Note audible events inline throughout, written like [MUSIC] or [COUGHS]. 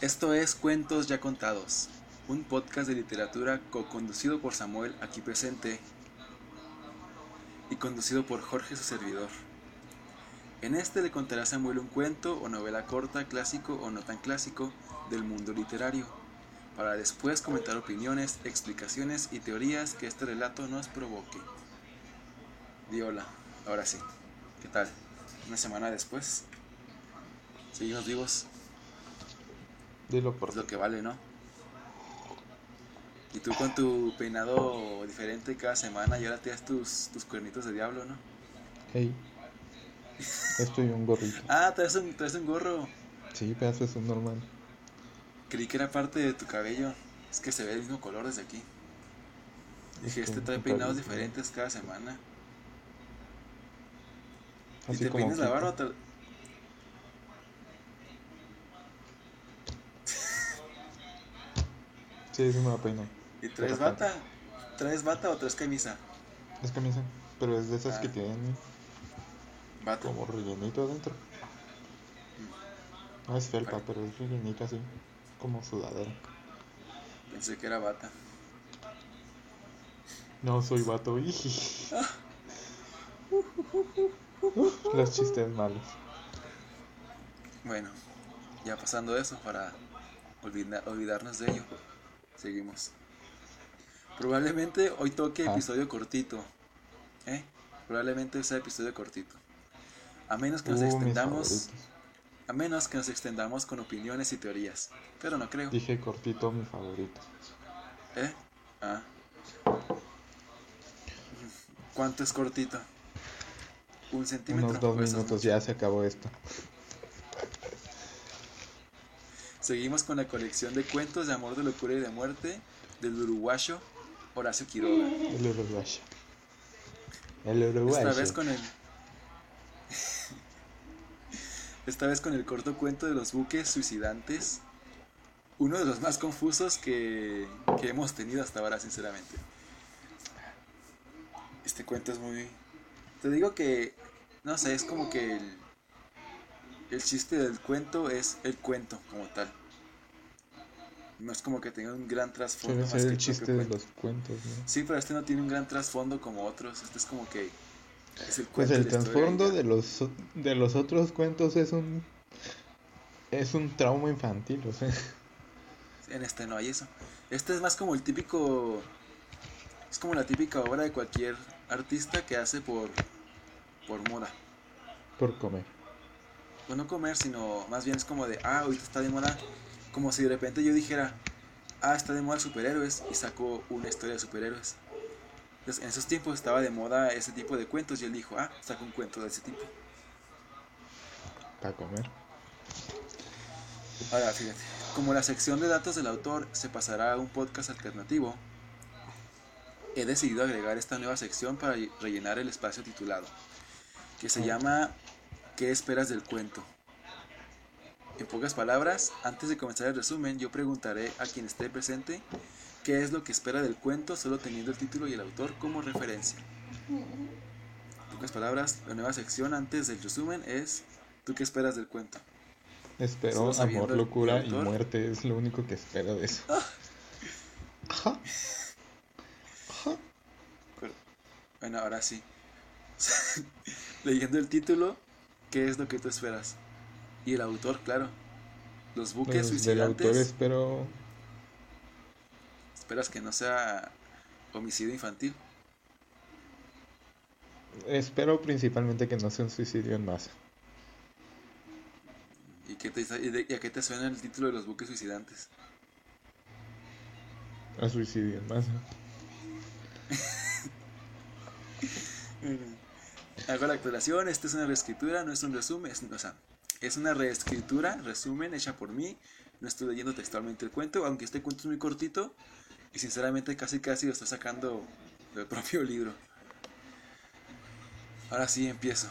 Esto es Cuentos Ya Contados, un podcast de literatura co-conducido por Samuel, aquí presente, y conducido por Jorge, su servidor. En este le contará Samuel un cuento o novela corta, clásico o no tan clásico del mundo literario, para después comentar opiniones, explicaciones y teorías que este relato nos provoque. Di hola, ahora sí. ¿Qué tal? Una semana después. Seguimos vivos. Dilo por Es lo que vale, ¿no? Y tú con tu peinado diferente cada semana y ahora te das tus, tus cuernitos de diablo, ¿no? Hey. Esto y un gorrito. Ah, traes un, traes un gorro. Sí, pedazo es un normal. Creí que era parte de tu cabello. Es que se ve el mismo color desde aquí. Dije, Es este trae peinados diferentes cada semana. ¿Y Así te como peinas la barba? Sí, sí me la peino. ¿Y traes bata? ¿Traes bata o traes camisa? Es camisa, pero es de esas Ah. que tienen Bata. como rellenito adentro. No es felpa, Vale. pero es rellenito así, como sudadera. Pensé que era bata. No soy vato. [LAUGHS] Los chistes malos. Bueno, ya pasando eso para olvida- olvidarnos de ello. Seguimos. Probablemente hoy toque Ah. episodio cortito. ¿Eh? Probablemente sea episodio cortito. A menos que nos Uh, extendamos. A menos que nos extendamos con opiniones y teorías. Pero no creo. Dije cortito, mi favorito. ¿Eh? Ah. ¿Cuánto es cortito? Un centímetro. Unos dos minutos ya se acabó esto. Seguimos con la colección de cuentos de amor, de locura y de muerte del uruguayo Horacio Quiroga. El uruguayo. El uruguayo. Esta vez con el. [LAUGHS] Esta vez con el corto cuento de los buques suicidantes. Uno de los más confusos que, que hemos tenido hasta ahora, sinceramente. Este cuento es muy. Te digo que. No sé, es como que el. El chiste del cuento es el cuento como tal. No es como que tenga un gran trasfondo más que el el chiste de los cuentos, ¿no? Sí, pero este no tiene un gran trasfondo como otros. Este es como que. Es el Pues cuento el historia y trasfondo de los de los otros cuentos es un es un trauma infantil, o sea, En este no hay eso. Este es más como el típico. Es como la típica obra de cualquier artista que hace por. por moda. por comer. Pues no comer, sino más bien es como de. Ah, ahorita está de moda. Como si de repente yo dijera. Ah, está de moda superhéroes. Y saco una historia de superhéroes. Entonces, en esos tiempos estaba de moda ese tipo de cuentos. Y él dijo, ah, saco un cuento de ese tipo. Para comer. Ahora, fíjate, como la sección de datos del autor se pasará a un podcast alternativo, he decidido agregar esta nueva sección para lle- rellenar el espacio titulado, que se llama ¿Qué esperas del cuento? En pocas palabras, antes de comenzar el resumen, yo preguntaré a quien esté presente qué es lo que espera del cuento, solo teniendo el título y el autor como referencia. En pocas palabras, la nueva sección antes del resumen es ¿tú qué esperas del cuento? Espero amor, locura y muerte, es lo único que espero de eso. Ajá. Ajá. Pero- Bueno, ahora sí. [LAUGHS] Leyendo el título, ¿qué es lo que tú esperas? Y el autor, claro. Los buques Pues, del autor suicidantes. espero Esperas que no sea homicidio infantil. espero principalmente que no sea un suicidio en masa. ¿Y, qué te, y de- y a qué te suena el título de los buques suicidantes? A suicidio en masa. [LAUGHS] Hago la aclaración, esta es una reescritura, no es un resumen, es, o sea, es una reescritura, resumen hecha por mí. No estoy leyendo textualmente el cuento, aunque este cuento es muy cortito y sinceramente casi casi lo estoy sacando del propio libro. Ahora sí empiezo.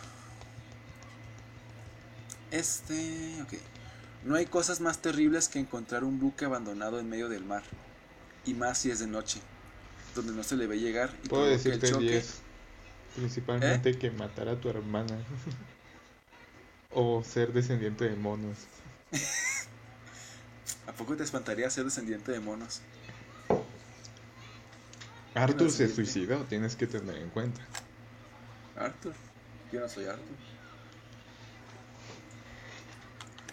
Este, ok. No hay cosas más terribles que encontrar un buque abandonado en medio del mar, y más si es de noche, donde no se le ve llegar y Puedo provoque el decirte choque. ¿Eh? 10. Principalmente que matar a tu hermana. O ser descendiente de monos. poco te espantaría ser descendiente de monos? Arthur se suicidó, tienes que tener en cuenta. Arthur. Yo no soy Arthur.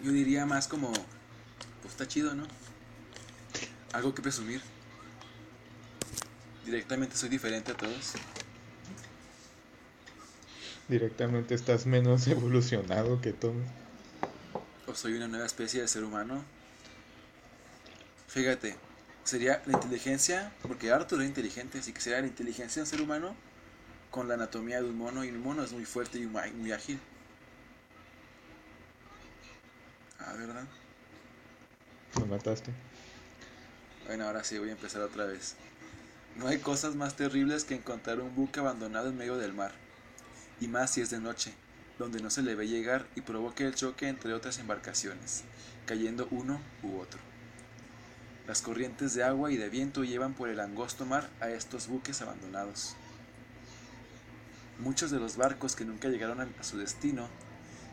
Yo diría más como, pues está chido, ¿no? Algo que presumir. Directamente soy diferente a todos. Directamente estás menos [LAUGHS] evolucionado que. O soy una nueva especie de ser humano. Fíjate, sería la inteligencia, porque Arthur era inteligente, así que sería la inteligencia de un ser humano con la anatomía de un mono, y un mono es muy fuerte y muy, muy ágil. Ah, ¿verdad? Lo mataste. Bueno, ahora sí voy a empezar otra vez. No hay cosas más terribles que encontrar un buque abandonado en medio del mar, y más si es de noche, donde no se le ve llegar y provoque el choque entre otras embarcaciones, cayendo uno u otro. Las corrientes de agua y de viento llevan por el angosto mar a estos buques abandonados. Muchos de los barcos que nunca llegaron a su destino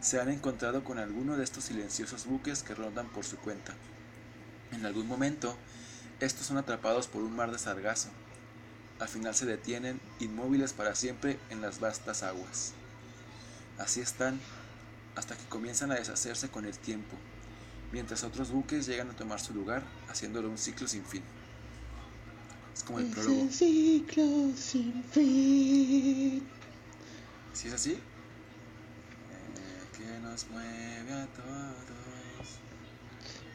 se han encontrado con alguno de estos silenciosos buques que rondan por su cuenta. En algún momento, estos son atrapados por un mar de sargazo. Al final se detienen inmóviles para siempre en las vastas aguas. Así están hasta que comienzan a deshacerse con el tiempo, mientras otros buques llegan a tomar su lugar, haciéndolo un ciclo sin fin. Es como el prólogo. ciclo sin fin. ¿Sí es así? Eh, que nos mueve a todos.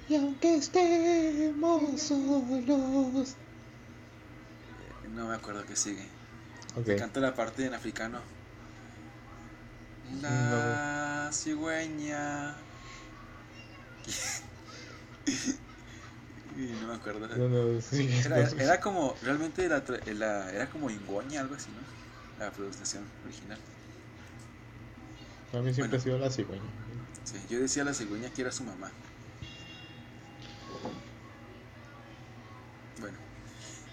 Y aunque estemos solos. No me acuerdo qué sigue. Ok. Canta la parte en africano. La cigüeña. [LAUGHS] Y no me acuerdo. No, no, sí. Era, era como, realmente la la- era como Ingoña, algo así, ¿no? La pronunciación original. A mí siempre Bueno. ha sido la cigüeña. Sí, yo decía la cigüeña que era su mamá.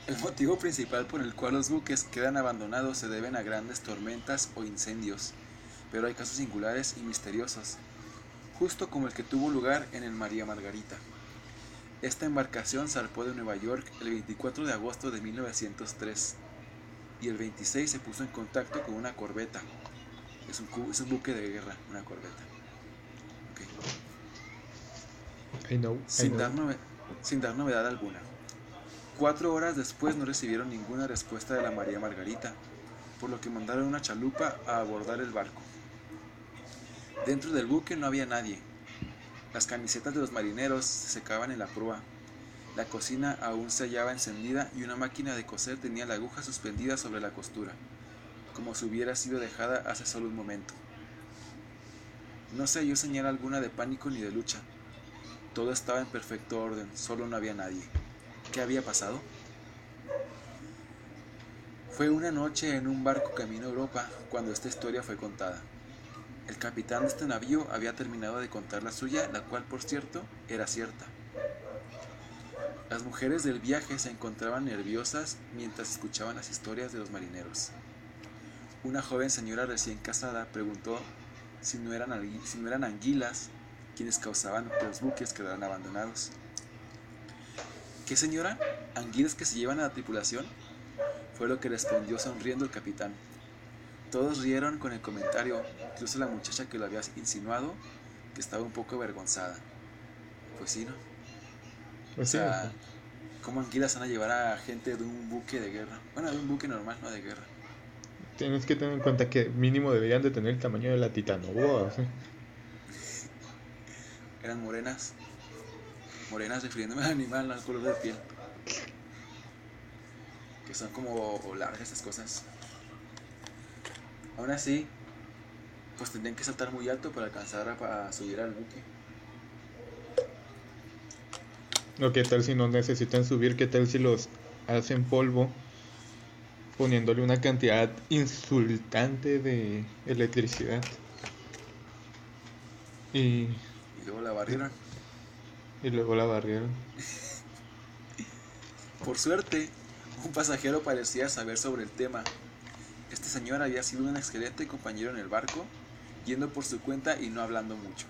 El motivo principal por el cual los buques quedan abandonados se deben a grandes tormentas o incendios, pero hay casos singulares y misteriosos, justo como el que tuvo lugar en el María Margarita. Esta embarcación zarpó de Nueva York el 24 de agosto de 1903 y el 26 se puso en contacto con una corbeta. Es un, cu- es un buque de guerra, una corbeta. Ok. I know. I Sin know. dar, nove- sin dar novedad alguna. Cuatro horas después no recibieron ninguna respuesta de la María Margarita, por lo que mandaron una chalupa a abordar el barco. Dentro del buque no había nadie. Las camisetas de los marineros se secaban en la proa. La cocina aún se hallaba encendida y una máquina de coser tenía la aguja suspendida sobre la costura, como si hubiera sido dejada hace solo un momento. No se halló señal alguna de pánico ni de lucha. Todo estaba en perfecto orden, solo no había nadie. ¿Qué había pasado? Fue una noche en un barco camino a Europa cuando esta historia fue contada. El capitán de este navío había terminado de contar la suya, la cual por cierto era cierta. Las mujeres del viaje se encontraban nerviosas mientras escuchaban las historias de los marineros. Una joven señora recién casada preguntó si no eran, si no eran anguilas quienes causaban que los buques quedaran abandonados. ¿Qué señora? ¿Anguilas que se llevan a la tripulación? Fue lo que respondió sonriendo el capitán. Todos rieron con el comentario, incluso la muchacha que lo había insinuado, que estaba un poco avergonzada. Pues sí, ¿no? O Pues sí, sea, ¿cómo anguilas van a llevar a gente de un buque de guerra? Bueno, de un buque normal, no de guerra. tienes que tener en cuenta que mínimo deberían de tener el tamaño de la titanoboa. ¿sí? Eran morenas. Morenas refiriéndome al animal, no al color de piel. Que son como largas esas cosas. Aún así, pues tendrían que saltar muy alto para alcanzar a, a subir al buque. O qué tal si no necesitan subir, qué tal si los hacen polvo poniéndole una cantidad insultante de electricidad. Y, Y luego la barrieron. Y luego la barrieron. Por suerte, un pasajero parecía saber sobre el tema. Este señor había sido un excelente compañero en el barco, yendo por su cuenta y no hablando mucho.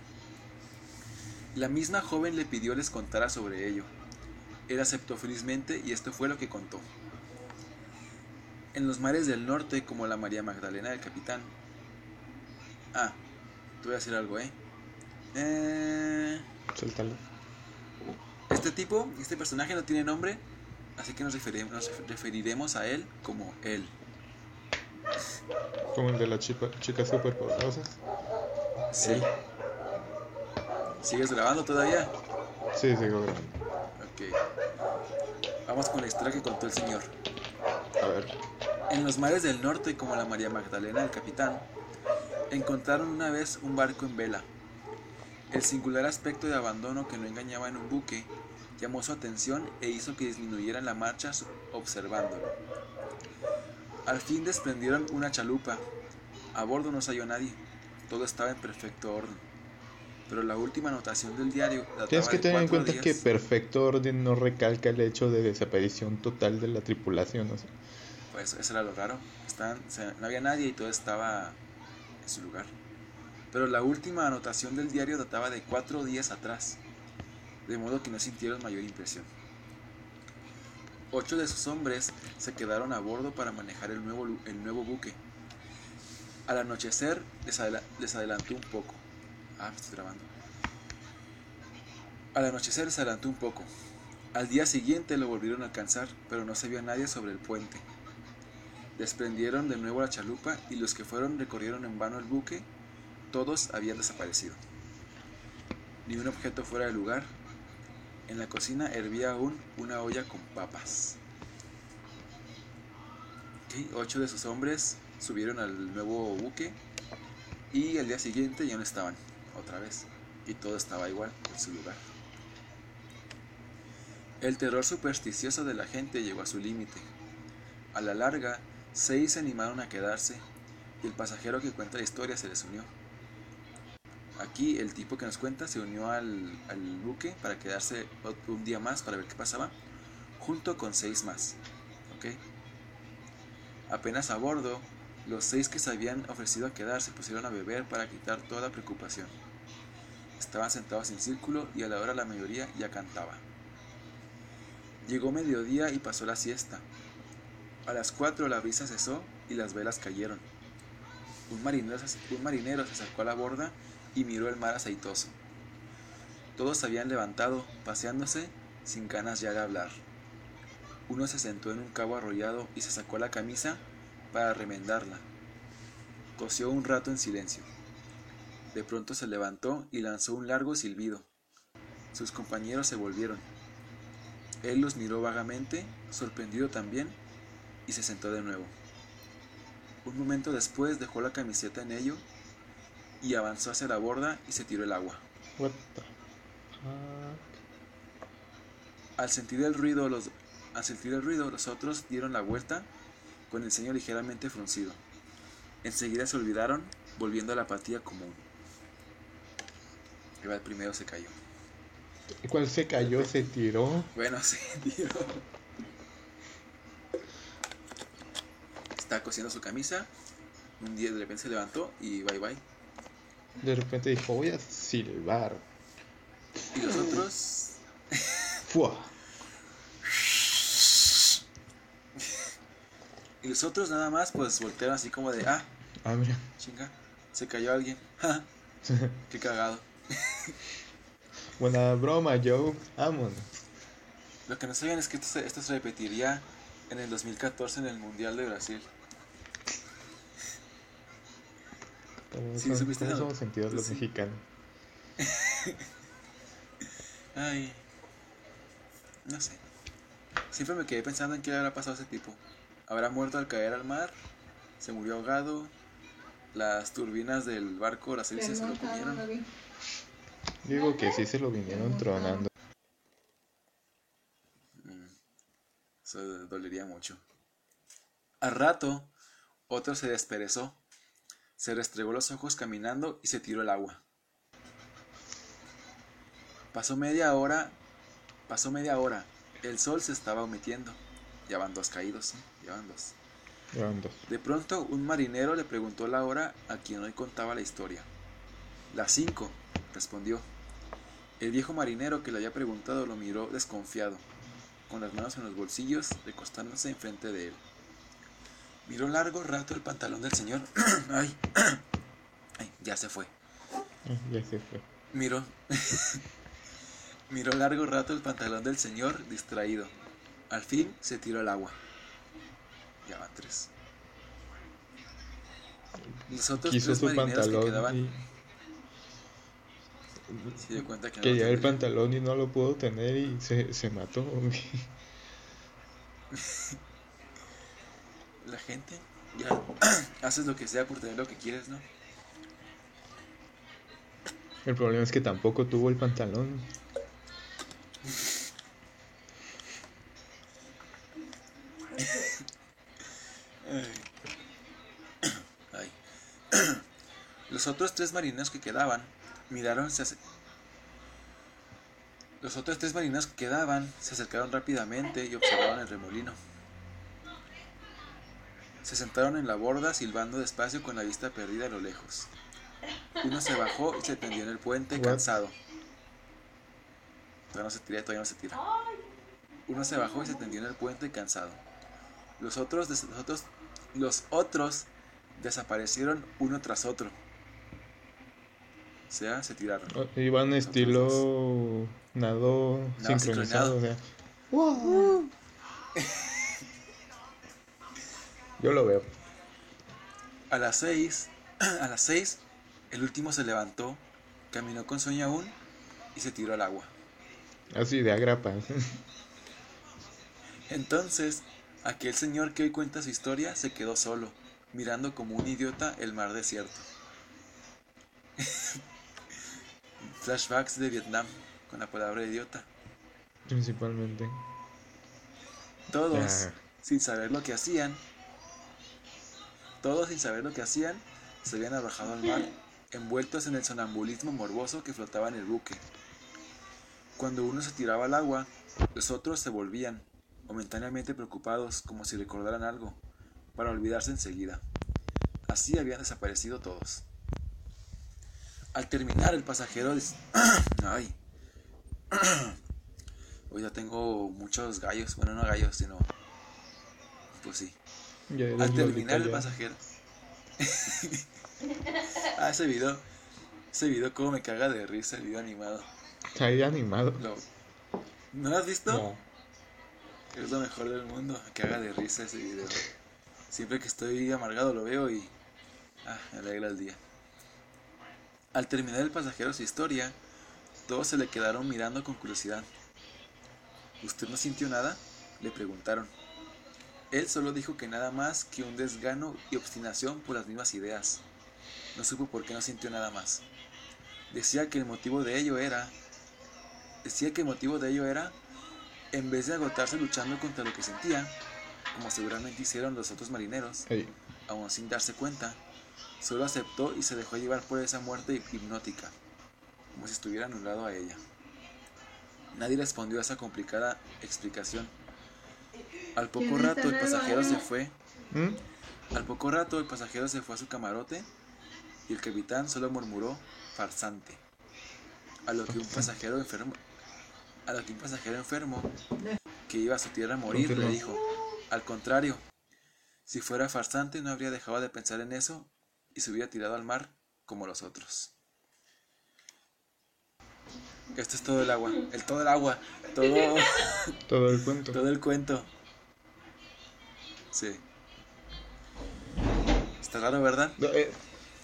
La misma joven le pidió les contara sobre ello. Él aceptó felizmente y esto fue lo que contó. En los mares del norte, como la María Magdalena del capitán. Ah, te voy a decir algo, ¿eh? eh... Suéltalo. Este tipo, este personaje no tiene nombre, así que nos referiremos, nos referiremos a él como él. Como el de la chica, chica superpoderosa. Sí. ¿Sigues grabando todavía? Sí, sigo grabando. Ok. Vamos con la historia que contó el señor. A ver. En los mares del norte, como la María Magdalena del capitán, encontraron una vez un barco en vela. El singular aspecto de abandono que no engañaba en un buque llamó su atención e hizo que disminuyeran la marcha observándolo. Al fin desprendieron una chalupa. A bordo no se halló nadie. Todo estaba en perfecto orden. Pero la última anotación del diario Tienes que tener en cuenta que perfecto orden no recalca el hecho de desaparición total de la tripulación. O sea, Pues eso era lo raro. Estaban, o sea, no había nadie y todo estaba en su lugar. Pero la última anotación del diario databa de cuatro días atrás, de modo que no sintieron mayor impresión. Ocho de sus hombres se quedaron a bordo para manejar el nuevo, el nuevo buque. Al anochecer les, adela- les adelantó un poco. Ah, estoy grabando. Al anochecer les adelantó un poco. Al día siguiente lo volvieron a alcanzar, pero no se vio a nadie sobre el puente. Desprendieron de nuevo la chalupa y los que fueron recorrieron en vano el buque. Todos habían desaparecido. Ni un objeto fuera de lugar. En la cocina hervía aún una olla con papas. Ocho de sus hombres subieron al nuevo buque y al día siguiente ya no estaban otra vez y todo estaba igual en su lugar. El terror supersticioso de la gente llegó a su límite. A la larga, seis se animaron a quedarse y el pasajero que cuenta la historia se les unió. Aquí el tipo que nos cuenta se unió al, buque para quedarse un día más para ver qué pasaba, junto con seis más. ¿ok? Apenas a bordo, los seis que se habían ofrecido a quedar se pusieron a beber para quitar toda preocupación. Estaban sentados en círculo y a la hora la mayoría ya cantaba. Llegó mediodía y pasó la siesta. A las cuatro la brisa cesó y las velas cayeron. Un marinero, un marinero se acercó a la borda y miró el mar aceitoso. Todos habían levantado, paseándose, sin ganas ya de hablar. Uno se sentó en un cabo arrollado y se sacó la camisa para remendarla. Tosió un rato en silencio. De pronto se levantó y lanzó un largo silbido. Sus compañeros se volvieron. Él los miró vagamente, sorprendido también, y se sentó de nuevo. Un momento después dejó la camiseta en ello y avanzó hacia la borda y se tiró el agua. what the fuck? Al sentir el ruido, los, al sentir el ruido, los otros dieron la vuelta con el ceño ligeramente fruncido. Enseguida se olvidaron, volviendo a la apatía común. El primero se cayó. ¿Cuál se cayó? Se tiró. Bueno, [LAUGHS] sí, tío. Está cosiendo su camisa. Un día de repente se levantó y bye bye. De repente dijo, voy a silbar. Y los otros. Fua. [LAUGHS] Y los otros nada más pues voltearon así como de ah, Ah, mira. chinga, se cayó alguien. [LAUGHS] [LAUGHS] Qué cagado. Buena broma, Joe. Vámonos. Lo que no saben es que esto se, esto se repetiría en el 2014 en el Mundial de Brasil. ¿Cómo, Sí, son- supiste cómo somos sentidos los Sí. mexicanos? [LAUGHS] Ay. No sé. Siempre me quedé pensando en qué le habrá pasado a ese tipo. ¿Habrá muerto al caer al mar? ¿Se murió ahogado? ¿Las turbinas del barco, las hélices se lo comieron? Digo que sí se lo vinieron tronando. Mm, Eso dolería mucho. Al rato, otro se desperezó. Se restregó los ojos caminando y se tiró al agua. Pasó media hora. Pasó media hora. El sol se estaba metiendo. Ya van dos caídos, ¿sí? Ya van dos. Dos. De pronto, un marinero le preguntó la hora a quien hoy contaba la historia. Las cinco, respondió. El viejo marinero que le había preguntado lo miró desconfiado, con las manos en los bolsillos, recostándose enfrente de él. Miró largo rato el pantalón del señor. [CLEARS THROAT] Ay, [CLEARS THROAT] Ay, ya se fue. [LAUGHS] Ya se fue. Miró. [LAUGHS] Miró largo rato el pantalón del señor, distraído. Al fin se tiró al agua. Ya van tres. Los otros Quiso tres su marineros que pantalón quedaban y se dio cuenta que no quería el tendría. pantalón y no lo pudo tener y se, se mató. [LAUGHS] La gente ya [CLEARS THROAT] haces lo que sea por tener lo que quieres, ¿no? El problema es que tampoco tuvo el pantalón. Ay. [CLEARS THROAT] [CLEARS THROAT] Los otros tres marineros que quedaban miraron, se Los otros tres marineros que quedaban se acercaron rápidamente y observaron el remolino. Se sentaron en la borda silbando despacio con la vista perdida a lo lejos. Uno se bajó y se tendió en el puente cansado. Todavía no se tira, todavía no se tira. Uno se bajó y se tendió en el puente cansado. Los otros, los otros, los otros desaparecieron uno tras otro. O sea, se tiraron. Iban estilo nado Nado sincronizado. O sea. Yo lo veo. A las seis, [CLEARS THROAT] a las seis, el último se levantó, caminó con sueño aún y se tiró al agua. Así de agrapa. Entonces, aquel señor que hoy cuenta su historia se quedó solo, mirando como un idiota el mar desierto. [LAUGHS] Flashbacks de Vietnam con la palabra idiota. Principalmente. Todos, Ya. sin saber lo que hacían, todos sin saber lo que hacían, se habían arrojado al mar, [LAUGHS] envueltos en el sonambulismo morboso que flotaba en el buque. Cuando uno se tiraba al agua, los otros se volvían, momentáneamente preocupados como si recordaran algo, para olvidarse enseguida. Así habían desaparecido todos. Al terminar, el pasajero... [COUGHS] Ay. [COUGHS] Hoy ya tengo muchos gallos. Bueno, no gallos, sino... Pues sí. Ya Al terminar el pasajero. [LAUGHS] ah, ese video. Ese video como me caga de risa el video animado. Ahí animado. Lo- ¿No lo has visto? No. Es lo mejor del mundo. Me caga de risa ese video. Siempre que estoy amargado lo veo y... Ah, me alegra el día. Al terminar el pasajero su historia, todos se le quedaron mirando con curiosidad. ¿Usted no sintió nada? Le preguntaron. Él solo dijo que nada más que un desgano y obstinación por las mismas ideas. No supo por qué no sintió nada más. Decía que el motivo de ello era... Decía que el motivo de ello era, en vez de agotarse luchando contra lo que sentía, como seguramente hicieron los otros marineros, Ey, aún sin darse cuenta, solo aceptó y se dejó llevar por esa muerte hipnótica, como si estuviera anulado a ella. Nadie respondió a esa complicada explicación. Al poco ¿Quién rato el pasajero se fue. ¿Mm? Al poco rato el pasajero se fue a su camarote y el capitán solo murmuró farsante. A lo que un pasajero enfermo, a lo que un pasajero enfermo que iba a su tierra a morir le dijo, al contrario, si fuera farsante no habría dejado de pensar en eso y se hubiera tirado al mar como los otros. Esto es todo el agua, el todo el agua, todo, [LAUGHS] Todo el cuento. todo el cuento. Sí. Está raro, ¿verdad? No, eh,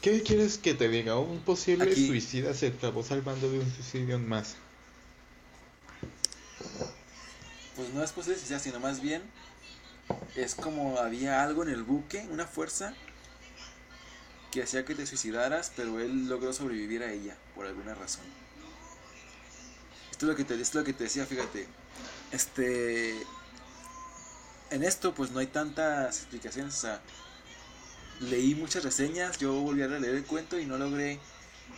¿Qué quieres que te diga? Un posible Aquí- suicida se acabó salvando de un suicidio más. Pues no es posible sea, sino más bien es como había algo en el buque, una fuerza que hacía que te suicidaras, pero él logró sobrevivir a ella por alguna razón. Esto es lo que te, esto es lo que te decía, fíjate. Este en esto pues no hay tantas explicaciones, o sea, leí muchas reseñas, yo volví a releer el cuento y no logré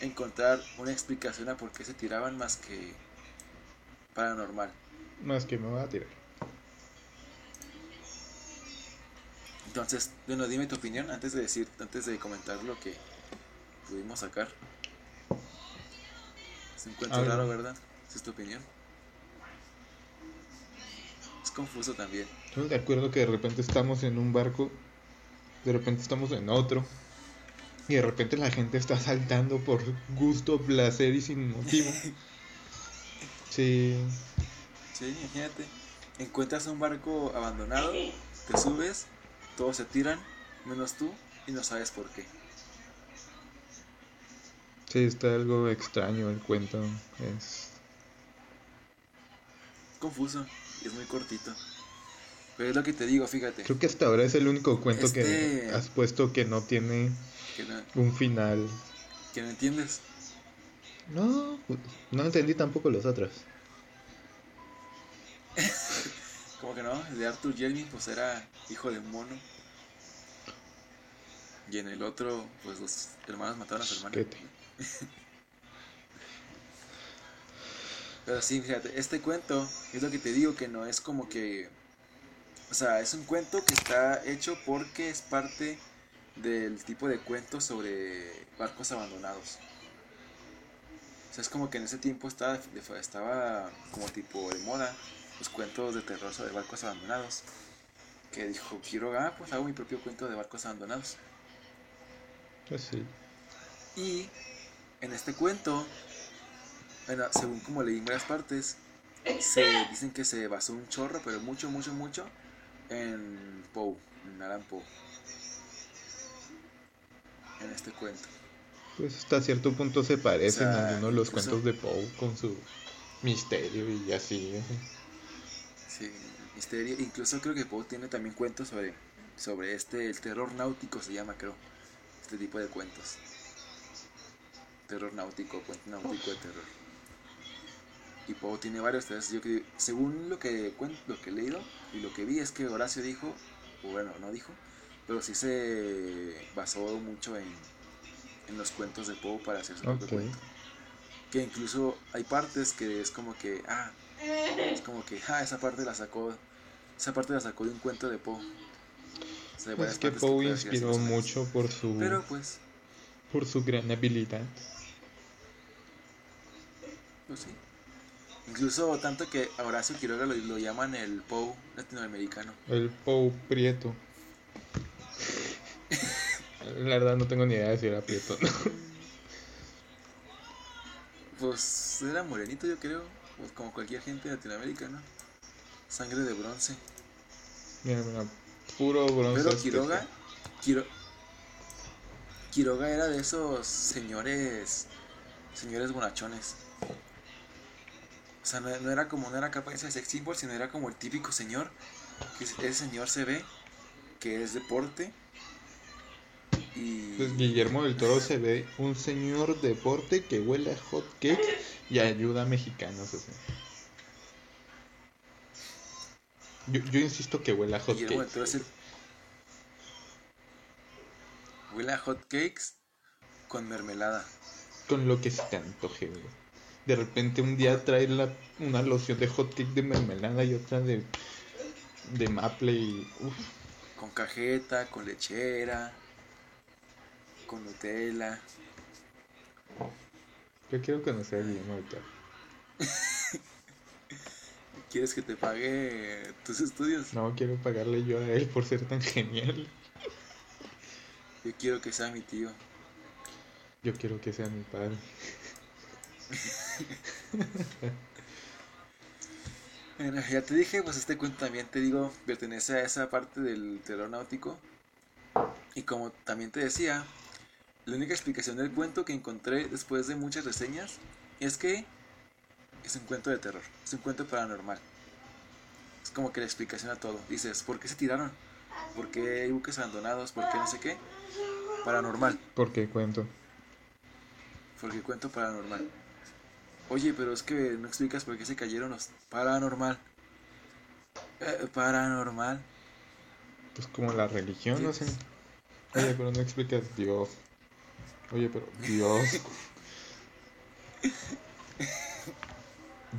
encontrar una explicación a por qué se tiraban más que paranormal. Más que me voy a tirar. Entonces, bueno, dime tu opinión antes de decir, antes de comentar lo que pudimos sacar. Cuento Ah, raro. ¿verdad? ¿Esa es tu opinión? Es confuso también. Yo me acuerdo que de repente estamos en un barco, de repente estamos en otro, y de repente la gente está saltando por gusto, placer y sin motivo. [LAUGHS] Sí, Sí, imagínate. Encuentras un barco abandonado, te subes, todos se tiran, menos tú, y no sabes por qué. sí, está algo extraño el cuento. Es... Confuso y es muy cortito. Pero es lo que te digo, fíjate. Creo que hasta ahora es el único cuento que Este- has puesto que no tiene Que no, un final. que no entiendes. No, no entendí tampoco los otros. [LAUGHS] Como que no, el de Arthur Jelmy pues era hijo de un mono. Y en el otro, pues los hermanos mataron a su hermana. [LAUGHS] Pero sí, fíjate, este cuento es lo que te digo que no es como que. O sea, es un cuento que está hecho porque es parte del tipo de cuentos sobre barcos abandonados. O sea, es como que en ese tiempo estaba, de- estaba como tipo de moda los cuentos de terror sobre barcos abandonados. Que dijo, quiero, ah, pues hago mi propio cuento de barcos abandonados. Pues sí. Y en este cuento, bueno, según como leí en varias partes, se dicen que se basó un chorro, pero mucho, mucho, mucho, en Poe, en Alan Poe. En este cuento. Pues hasta cierto punto se parecen O sea, algunos de los incluso- cuentos de Poe con su misterio y así. Sí, misterio. Incluso creo que Poe tiene también cuentos sobre, sobre este, el terror náutico se llama, creo. Este tipo de cuentos. Terror náutico, cuento náutico de terror. Y Poe tiene varios, yo según lo que, cuen- lo que he leído y lo que vi es que Horacio dijo, o bueno, no dijo, pero sí se basó mucho en, en los cuentos de Poe para hacer su propio cuento. Que incluso hay partes que es como que, ah, es como que, ah, esa parte la sacó, esa parte la sacó de un cuento de Poe. O sea, Es que Poe inspiró mucho por su, Pero pues, por su gran habilidad. pues sí. Incluso tanto que Horacio Quiroga lo, lo llaman el Poe latinoamericano. El Poe Prieto. La verdad no tengo ni idea de si era Prieto. ¿no? Pues era morenito yo creo, pues como cualquier gente ¿no? Sangre de bronce. Mira, mira, puro bronce. Pero. Quiroga, Quiro- Quiroga era de esos señores, señores bonachones. O sea, no, no era como, no era capaz de sex symbol, sino era como el típico señor, que es- ese señor se ve, que es deporte. Y... Pues Guillermo del Toro se ve un señor deporte que huele a hot cake y ayuda a mexicanos. Yo, yo insisto que huele a hot Guillermo del cake. Toro es el- Huele a hot cakes con mermelada. Con lo que se te antoje, güey. De repente un día trae la, una loción de hot cake de mermelada y otra de, de maple y... Uf, Con cajeta, con lechera, con Nutella. yo quiero conocer a Guillermo del. [LAUGHS] ¿Quieres que te pague tus estudios? No quiero pagarle yo a él por ser tan genial. Yo quiero que sea mi tío. Yo quiero que sea mi padre. Bueno, ya te dije, pues este cuento también te digo, pertenece a esa parte del terror náutico. Y como también te decía, la única explicación del cuento que encontré después de muchas reseñas es que es un cuento de terror, es un cuento paranormal. Es como que la explicación a todo. Dices, ¿por qué se tiraron? ¿Por qué hay buques abandonados? ¿Por qué no sé qué? Paranormal. ¿Por qué cuento? Porque cuento paranormal. Oye, pero es que no explicas por qué se cayeron los paranormal. Eh, paranormal. Pues como la religión, no sé. Oye, pero no explicas Dios. Oye, pero Dios.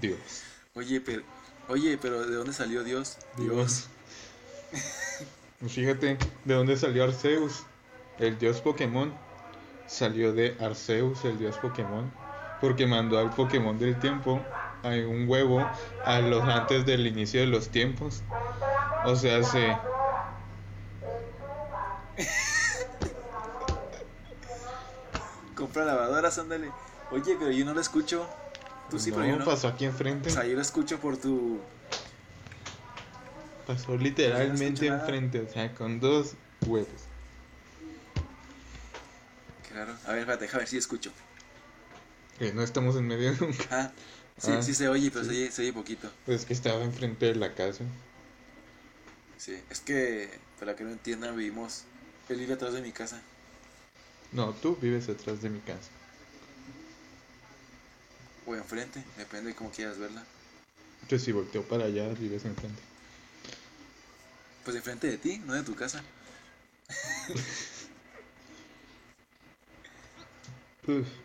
Dios. Oye, pero oye, pero ¿de dónde salió Dios? Dios. Pues Fíjate, ¿de dónde salió Arceus? El dios Pokémon. Salió de Arceus, el dios Pokémon. Porque mandó al Pokémon del tiempo a un huevo a los antes del inicio de los tiempos. O sea, se Compra lavadoras, ándale. Oye, pero yo no lo escucho. Tú sí, pero yo no, no. pasó aquí enfrente. O sea, yo lo escucho por tu. Pasó literalmente enfrente, o sea, con dos huevos. Claro. A ver, espérate, déjame ver si escucho. Que no estamos en medio de un... ca- Ah, sí, Ah, sí se oye, pero sí. se, oye, se oye poquito. Pues que estaba enfrente de la casa. Sí, es que, para que no entiendan, vivimos. Él vive atrás de mi casa. No, tú vives atrás de mi casa. O enfrente, depende de cómo quieras verla. Entonces si volteo para allá, vives enfrente. Pues enfrente de ti, no de tu casa. [LAUGHS]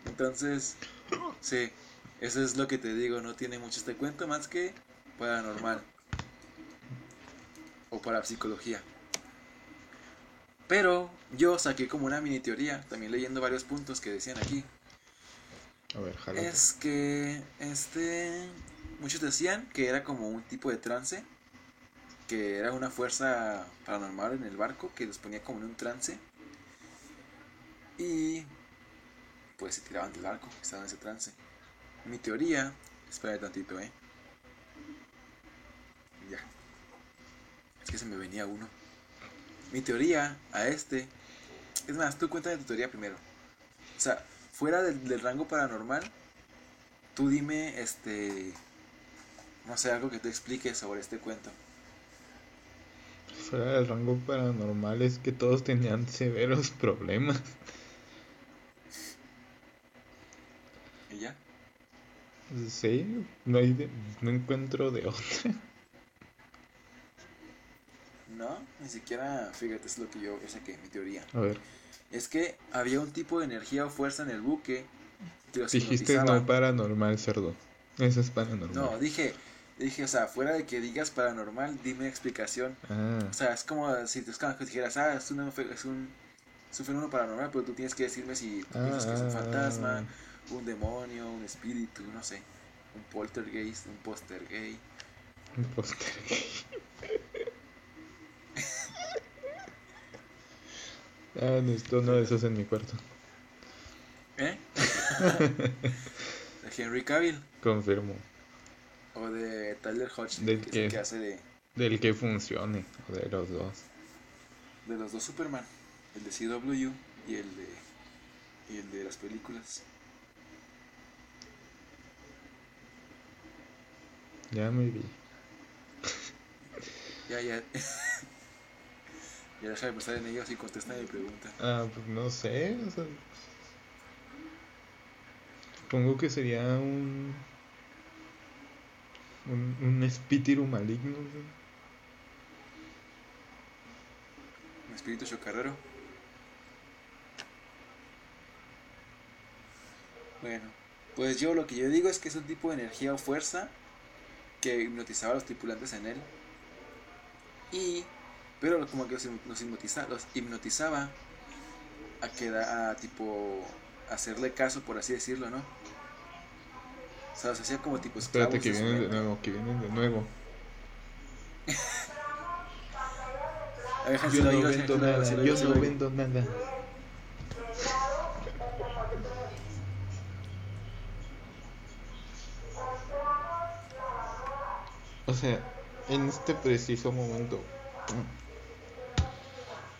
Entonces, sí, eso es lo que te digo, no tiene mucho este cuento más que paranormal o para psicología. Pero yo saqué como una mini teoría, también leyendo varios puntos que decían aquí. a ver, jala. Es que este muchos decían que era como un tipo de trance, que era una fuerza paranormal en el barco que los ponía como en un trance. Y pues se tiraban del barco, estaban en ese trance. Mi teoría, espera tantito, eh. Ya. Es que se me venía uno. Mi teoría a este. Es más, tú cuéntame tu teoría primero. O sea, fuera del, del rango paranormal, tú dime, este. No sé, algo que te explique sobre este cuento. Fuera del rango paranormal es que todos tenían severos problemas. ¿Y ya? Sí, no, hay de- no encuentro de otra. No, ni siquiera, fíjate, es lo que yo, saqué, mi teoría. A ver, Es que había un tipo de energía o fuerza en el buque que los dijiste hipnotizaba. no paranormal, cerdo. Eso es paranormal. No, dije, dije, o sea, fuera de que digas paranormal, dime explicación. Ah, O sea, es como si te que dijeras, ah, es, una es un, es un fenómeno paranormal, pero tú tienes que decirme si tú piensas que es un Ah. fantasma, un demonio, un espíritu, no sé, un poltergeist, un póster gay. un póster. [LAUGHS] ah, necesito uno de esos en mi cuarto. ¿Eh? [LAUGHS] de Henry Cavill Confirmo. o de Tyler Hodgson, ¿Del que hace de, Del que funcione, o de los dos. de los dos Superman, el de CW y el de, y el de las películas. Ya me vi. [LAUGHS] Ya, ya. [LAUGHS] ya deja de pensar en ellos y contesta mi pregunta. Ah, pues no sé, o sea, supongo que sería un un, un espíritu maligno. ¿no? Un espíritu chocarrero. Bueno, pues yo lo que yo digo es que es un tipo de energía o fuerza que hipnotizaba a los tripulantes en él. Y, pero como que los, hip- los hipnotiza- los hipnotizaba a que a tipo hacerle caso, por así decirlo, ¿no? O sea, los hacía como tipo Espérate que vienen de nuevo, que vienen de nuevo. [LAUGHS] A ver, Yo no vendo nada, yo no vendo nada. O sea, en este preciso momento.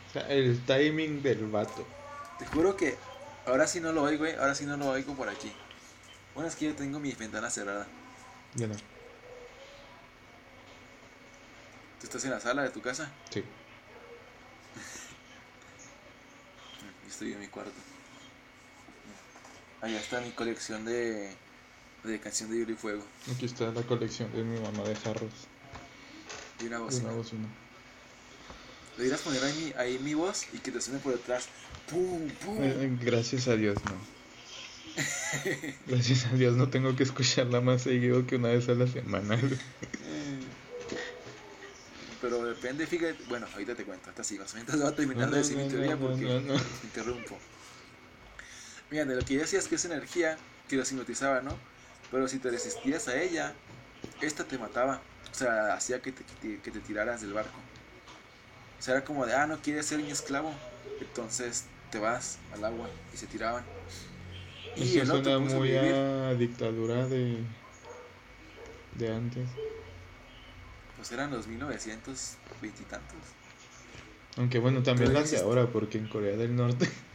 O sea, el timing del vato. Te juro que ahora sí no lo oigo, eh. Ahora sí no lo oigo por aquí. Bueno, es que yo tengo mi ventana cerrada. Ya no. ¿Tú estás en la sala de tu casa? Sí. [LAUGHS] Yo estoy en mi cuarto. Allá está mi colección de, de canción de hielo y fuego. Aquí está la colección de mi mamá de jarros. Y una Y bocina. una bocina. Deberías poner ahí mi, ahí mi voz y que te suene por detrás. ¡Pum! ¡Pum! Eh, Gracias a Dios, no. [LAUGHS] Gracias a Dios no tengo que escucharla más seguido que una vez a la semana. Eh, Pero depende, fíjate. Bueno, ahorita te cuento. Hasta así, más o menos voy a terminar No, de decir no, mi teoría no, porque no, no. te interrumpo. Mira, de lo que yo decía es que es energía que los hipnotizaba, ¿no? Pero si te resistías a ella, esta te mataba. O sea, hacía que te, que te tiraras del barco. O sea, era como de, ah, no quieres ser mi esclavo. Entonces te vas al agua y se tiraban. Y Eso el suena muy a dictadura de, de antes. Pues eran los 1920 y tantos. Aunque bueno, también la hace ahora, porque en Corea del Norte. [LAUGHS]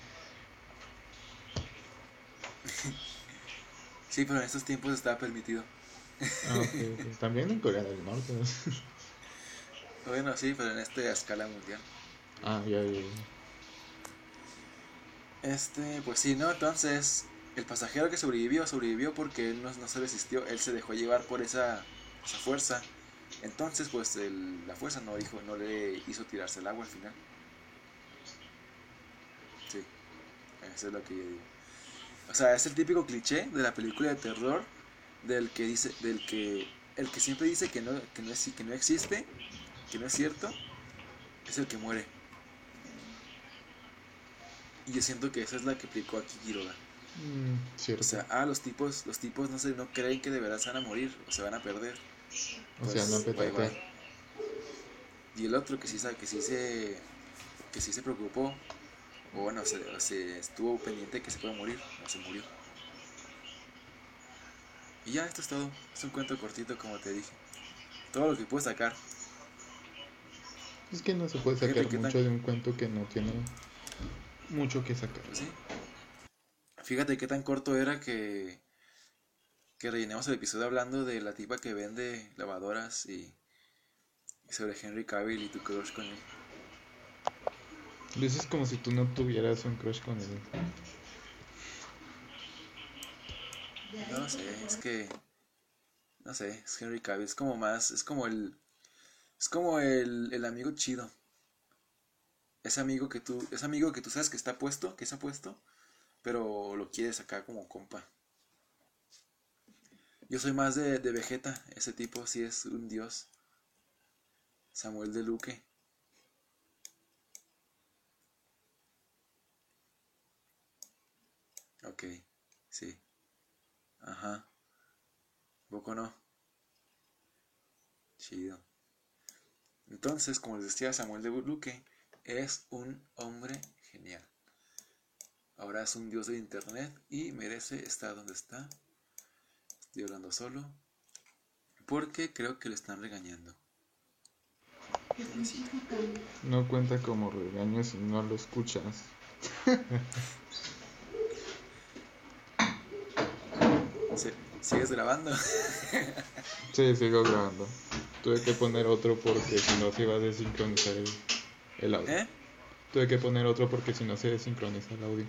sí, pero en estos tiempos estaba permitido. Ah, También en Corea del Norte. [LAUGHS] bueno, sí, pero en esta escala mundial. Ah, ya, ya, Este, pues sí, ¿no? Entonces, el pasajero que sobrevivió, sobrevivió porque él no, no se resistió, él se dejó llevar por esa, esa fuerza. Entonces, pues el, la fuerza no dijo, no le hizo tirarse el agua al final. Sí, eso es lo que yo digo. O sea, es el típico cliché de la película de terror del que dice, del que el que siempre dice que no, que no, es, que no existe, que no es cierto, es el que muere. Y yo siento que esa es la que aplicó aquí Quiroga. Mm, o sea, ah, los tipos, los tipos no se, no creen que de verdad se van a morir o se van a perder. O sea, no pues, Y el otro que sí sabe, que sí se que sí se preocupó, o bueno, se, estuvo pendiente que se pueda morir, no se murió. Y ya, esto es todo. Es un cuento cortito, como te dije. Todo lo que puedo sacar. Es que no se puede sacar mucho de un cuento que no tiene mucho que sacar. ¿Sí? Fíjate qué tan corto era que, que rellenemos el episodio hablando de la tipa que vende lavadoras y, sobre Henry Cavill y tu crush con él. Lo es como si tú no tuvieras un crush con él. No sé, es que. No sé, es Henry Cavill. Es como más. Es como el. Es como el, el amigo chido. Ese amigo que tú. Ese amigo que tú sabes que está puesto, que ha puesto pero lo quieres acá como compa. Yo soy más de, de Vegeta, ese tipo sí es un dios. Samuel de Luque. Ok, sí. Ajá. Poco no. Chido. Entonces, como les decía, Samuel de Luque es un hombre genial. Ahora es un dios de internet y merece estar donde está. Estoy hablando solo. Porque creo que le están regañando. No cuenta como regaño si no lo escuchas. [LAUGHS] ¿Sigues grabando? [LAUGHS] sí, sigo grabando. Tuve que poner otro porque si no se iba a desincronizar el, el audio. ¿Eh? Tuve que poner otro porque si no se desincroniza el audio.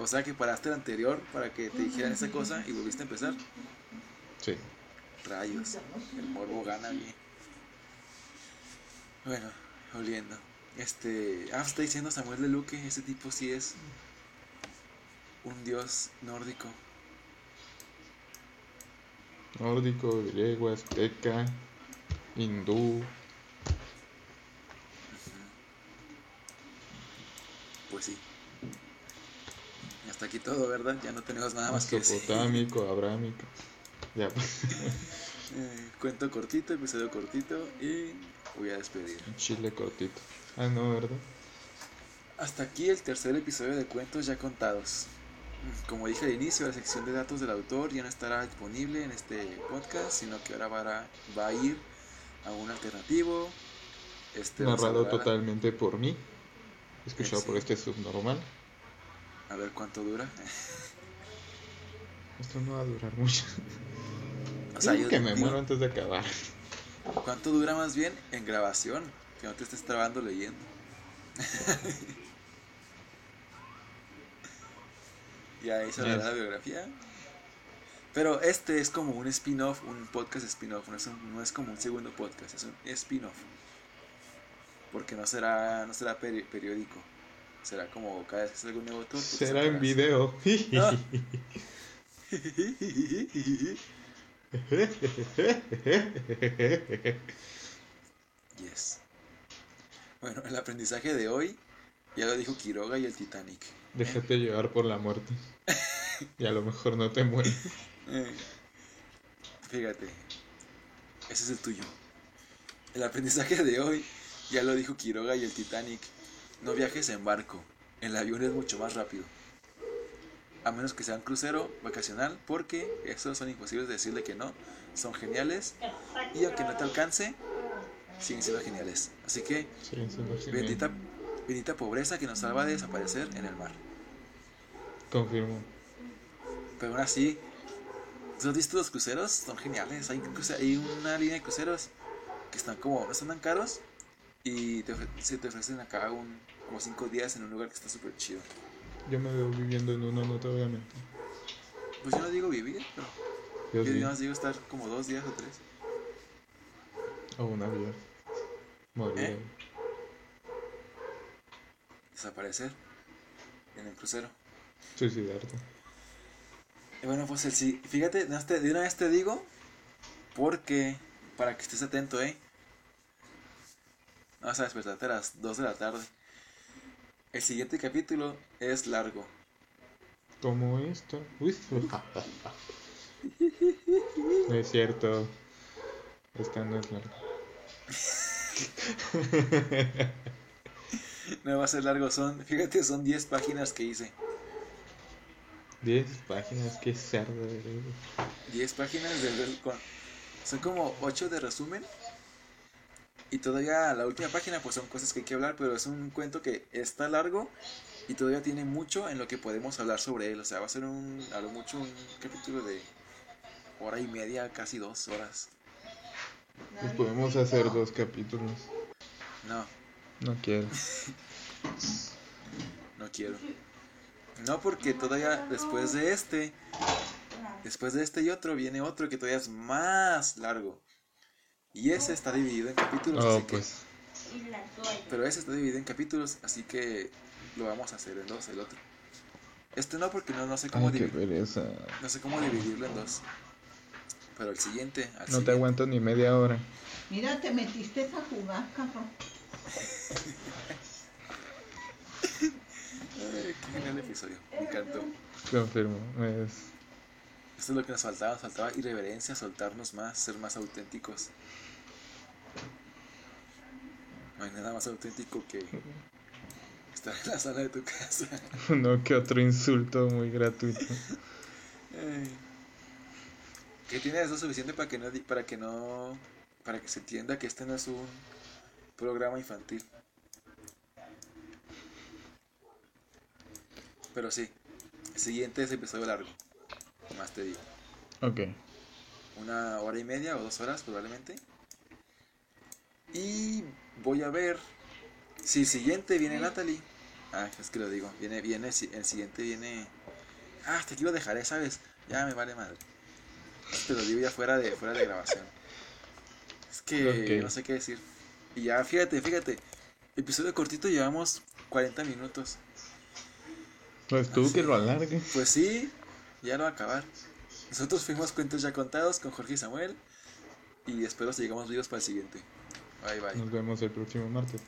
O sea que paraste el anterior para que te dijeran esa cosa y volviste a empezar. Sí. Rayos. El morbo gana bien. Bueno, oliendo. Este. Ah, está diciendo Samuel de Luque. Ese tipo sí es un dios nórdico. Nórdico, griego, azteca, hindú. Pues sí hasta aquí todo, ¿verdad? Ya no tenemos nada más que decir. Abrámico. Ya. [LAUGHS] eh, cuento cortito, episodio cortito y voy a despedir. Chile cortito. Ah, no, ¿verdad? Hasta aquí el tercer episodio de Cuentos Ya Contados. Como dije al inicio, la sección de datos del autor ya no estará disponible en este podcast, sino que ahora va a, va a ir a un alternativo. Este, Narrado totalmente por mí, escuchado por este subnormal. A ver cuánto dura. [LAUGHS] Esto no va a durar mucho. O sea, yo que me muero antes de acabar. ¿Cuánto dura más bien en grabación? Que no te estés trabando leyendo. [LAUGHS] y ahí se la biografía. Pero este es como un spin-off, un podcast spin-off, no, no, es como un segundo podcast, es un spin-off. Porque no será, no será periódico. Será como cada vez que salga un nuevo tour. Pues, Será en video. [LAUGHS] yes. Bueno, el aprendizaje de hoy Ya lo dijo Quiroga y el Titanic. Déjate llevar por la muerte. y a lo mejor no te mueres. Eh, Fíjate, ese es el tuyo. El aprendizaje de hoy, ya lo dijo Quiroga y el Titanic. No viajes en barco, el avión es mucho más rápido. A menos que sea un crucero vacacional, porque esos son imposibles de decirle que no. Son geniales y aunque no te alcance, siguen siendo geniales. Así que, Sí, bendita, bendita pobreza que nos salva de desaparecer en el mar. Confirmo. Pero aún así, ¿tú has visto los cruceros? Son geniales. Hay, hay una línea de cruceros que están como, no están tan caros y te, se te ofrecen acá un, como cinco días en un lugar que está súper chido. Yo me veo viviendo en uno, no te voy a mentir. Pues yo no digo vivir, pero Yo yo sí. digo estar como dos días o tres. O un avión. Morir. ¿Eh? Desaparecer en el crucero. Suicidarte. Y bueno, pues el sí. Fíjate, de una vez te- de una vez te digo, porque, para que estés atento, ¿eh? Vas a despertarte a las 2 de la tarde. El siguiente capítulo es largo. Como esto. Uy, no es cierto. Esta no es larga. [LAUGHS] [LAUGHS] No va a ser largo, son, fíjate, son 10 páginas que hice. 10 páginas, qué cerdo eres. 10 páginas del, del- con- son como 8 de resumen. Y todavía la última página pues son cosas que hay que hablar, pero es un cuento que está largo y todavía tiene mucho en lo que podemos hablar sobre él. O sea, va a ser un, a lo mucho un capítulo de hora y media, casi dos horas. Pues podemos hacer dos capítulos. No, No quiero. no quiero. No, porque todavía después de este, después de este y otro, viene otro que todavía es más largo. Y ese está dividido en capítulos. Oh, así que- pues. Pero ese está dividido en capítulos, así que lo vamos a hacer en dos, el otro. Este no, porque no, no sé cómo Ay, qué dividir, pereza. no sé cómo dividirlo en dos. Pero el siguiente, al No te aguanto ni media hora. Mira, te metiste a jugar, cabrón. Ay, qué genial episodio, me encantó. Confirmo. Es... Esto es lo que nos faltaba, faltaba irreverencia, soltarnos más, ser más auténticos. No hay nada más auténtico que estar en la sala de tu casa. [LAUGHS] Uno que otro insulto muy gratuito. Ay. Que tiene eso suficiente para que no para que no para que se entienda que este no es un programa infantil. Pero sí, el siguiente es episodio largo. Más te digo. Ok. Una hora y media o dos horas probablemente. Y voy a ver si el siguiente viene Natalie. Ah, es que lo digo. Viene, viene, si- el siguiente viene. Ah, hasta aquí lo dejaré, ¿sabes? Ya me vale madre. Te lo digo ya fuera de, fuera de grabación. Es que no sé qué decir. Y ya, fíjate, fíjate. Episodio cortito llevamos 40 minutos. Pues tú Así. que lo alargue. Pues sí, ya lo va a acabar. Nosotros fuimos cuentos ya contados con Jorge y Samuel. Y espero si llegamos vivos para el siguiente. Bye bye. Nos vemos el próximo martes.